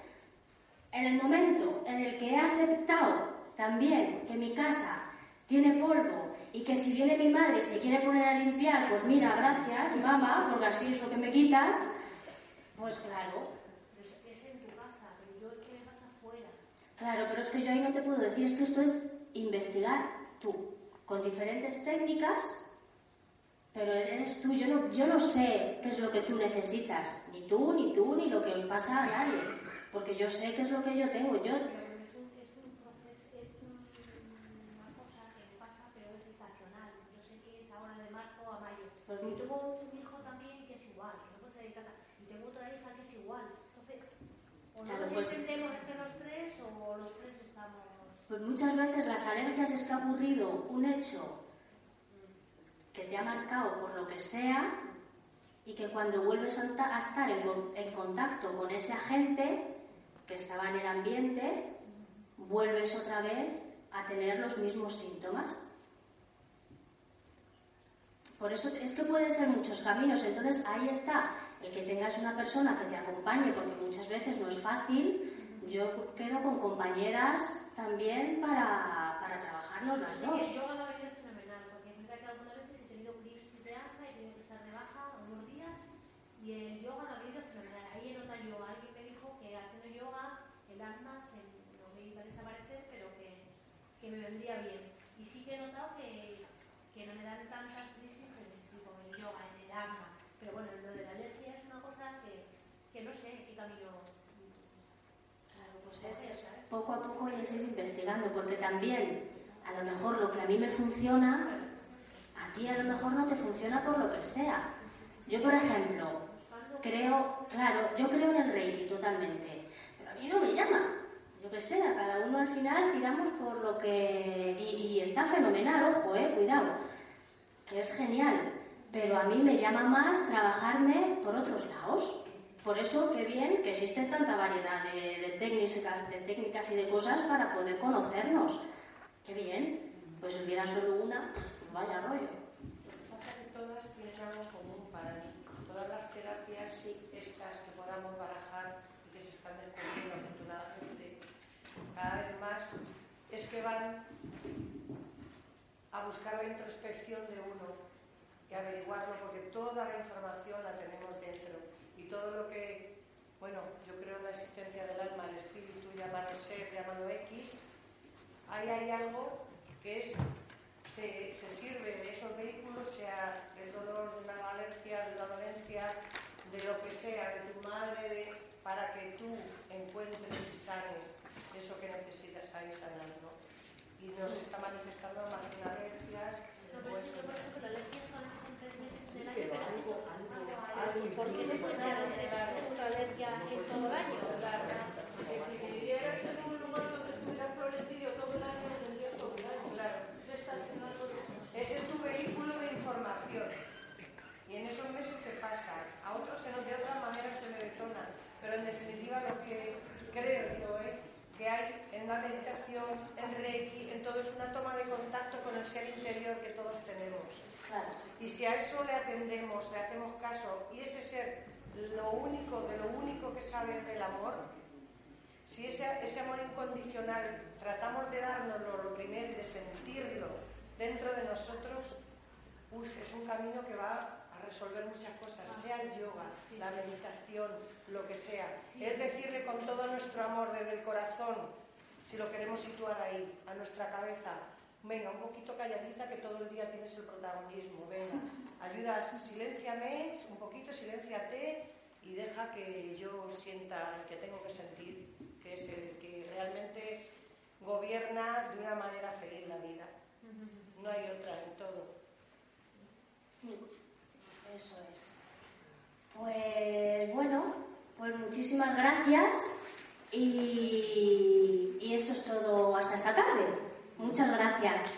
En el momento en el que he aceptado también que mi casa tiene polvo y que si viene mi madre y se quiere poner a limpiar, pues mira, gracias, mamá, porque así es lo que me quitas, pues claro, Pero es, es en tu casa, pero yo es que me pasa fuera. Claro, pero es que yo ahí no te puedo decir, es que esto es investigar tú, con diferentes técnicas, pero eres tú, yo no, yo no sé qué es lo que tú necesitas, ni tú, ni tú, ni lo que os pasa a nadie, porque yo sé qué es lo que yo tengo, yo, Pero es un, es un proceso, es un- una cosa que me pasa, pero es estacional. Yo sé que es ahora de marzo a mayo. Pues y mu- tengo un hijo también que es igual, que no puede salir de casa. Y tengo otra hija que es igual. Entonces, o no Claro, nos pues- entendemos entre los tres o los tres estamos... pues muchas veces las alergias es que ha ocurrido un hecho que te ha marcado por lo que sea y que cuando vuelves a ta- a estar en, en contacto con ese agente que estaba en el ambiente, vuelves otra vez a tener los mismos síntomas. Por eso es que pueden ser muchos caminos. Entonces ahí está el que tengas una persona que te acompañe, porque muchas veces no es fácil. Yo quedo con compañeras también para, para trabajarnos las dos. que el yoga me ha venido fenomenal, porque es verdad que algunas veces he tenido crisis de alza, he tenido que estar de baja unos días y el yoga me ha venido fenomenal. Ahí he notado yo, alguien me dijo que haciendo yoga el alma se, no me iba a desaparecer, pero que, que me vendría bien. Y sí que he notado que, que no me dan tantas crisis en el yoga, en el alma. Pero bueno, lo de la alergia es una cosa que, que no sé qué camino. Claro, pues es, es poco a poco es ir investigando, porque también a lo mejor lo que a mí me funciona, a ti a lo mejor no te funciona por lo que sea. Yo, por ejemplo, creo, claro, yo creo en el Reiki totalmente, pero a mí no me llama. Yo qué sé, a cada uno al final tiramos por lo que... Y, y está fenomenal, ojo, eh, cuidado, que es genial, pero a mí me llama más trabajarme por otros lados. Por eso, qué bien que existe tanta variedad de, de de técnicas y de cosas para poder conocernos. Qué bien. Pues si hubiera solo una, pues vaya rollo. Pasa que todas tienen algo en común para mí. Todas las terapias estas que podamos barajar y que se están descubriendo afortunadamente cada vez más es que van a buscar la introspección de uno y averiguarlo porque toda la información la tenemos dentro. Y todo lo que, bueno, yo creo en la existencia del alma, el espíritu, llamado ser, llamado X, ahí hay algo que es se, se sirve de esos vehículos, sea del dolor, de una alergia, de una dolencia, de lo que sea, de tu madre, de- para que tú encuentres y sanes eso que necesitas ahí sanar, ¿no? Y nos está manifestando más que alergias, No, pero es que yo, por ejemplo, son tres meses del año, Pero pero es que algo, esto- algo, algo algo hay. ¿Por qué no puede ser una alergia en todo el año? claro, que si vivieras en un lugar donde estuviera florecido todo el año, tendrías todo el año. Claro. Ese es tu vehículo de información. Y en esos meses te pasa. A otros se nos de otra manera se le detona. Pero en definitiva lo que creo yo es que hay en la meditación, en Reiki, en todo es una toma de contacto con el ser interior que todos tenemos. Claro. Y si a eso le atendemos, le hacemos caso, y ese ser lo único, de lo único que sabe es del amor, si ese, ese amor incondicional tratamos de dárnoslo lo primero de sentirlo dentro de nosotros, uf, es un camino que va a resolver muchas cosas, sea el yoga, la meditación, lo que sea. Es decirle con todo nuestro amor desde el corazón, si lo queremos situar ahí, a nuestra cabeza, venga, un poquito calladita que todo el día tienes el protagonismo, venga, ayuda, silénciame, un poquito, silénciate y deja que yo sienta el que tengo que sentir, que es el que realmente gobierna de una manera feliz la vida. No hay otra en todo. Eso es. Pues bueno, pues muchísimas gracias y, y esto es todo hasta esta tarde. Muchas gracias.